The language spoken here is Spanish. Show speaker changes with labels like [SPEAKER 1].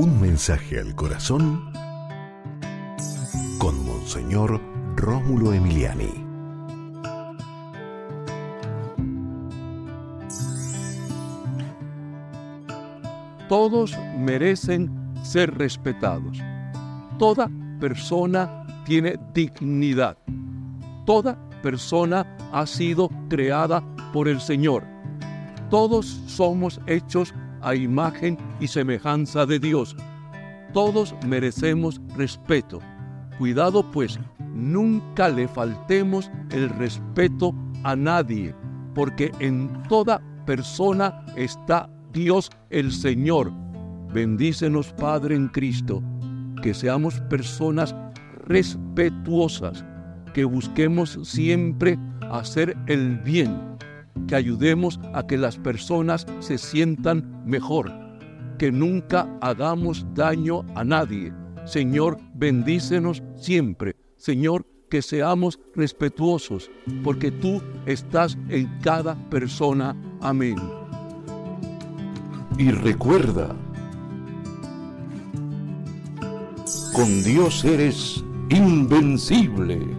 [SPEAKER 1] Un mensaje al corazón con Monseñor Rómulo Emiliani.
[SPEAKER 2] Todos merecen ser respetados. Toda persona tiene dignidad. Toda persona ha sido creada por el Señor. Todos somos hechos a imagen y semejanza de Dios. Todos merecemos respeto. Cuidado pues, nunca le faltemos el respeto a nadie, porque en toda persona está Dios el Señor. Bendícenos Padre en Cristo, que seamos personas respetuosas, que busquemos siempre hacer el bien, que ayudemos a que las personas se sientan mejor, que nunca hagamos daño a nadie. Señor, bendícenos siempre. Señor, que seamos respetuosos, porque tú estás en cada persona. Amén.
[SPEAKER 3] Y recuerda, con Dios eres invencible.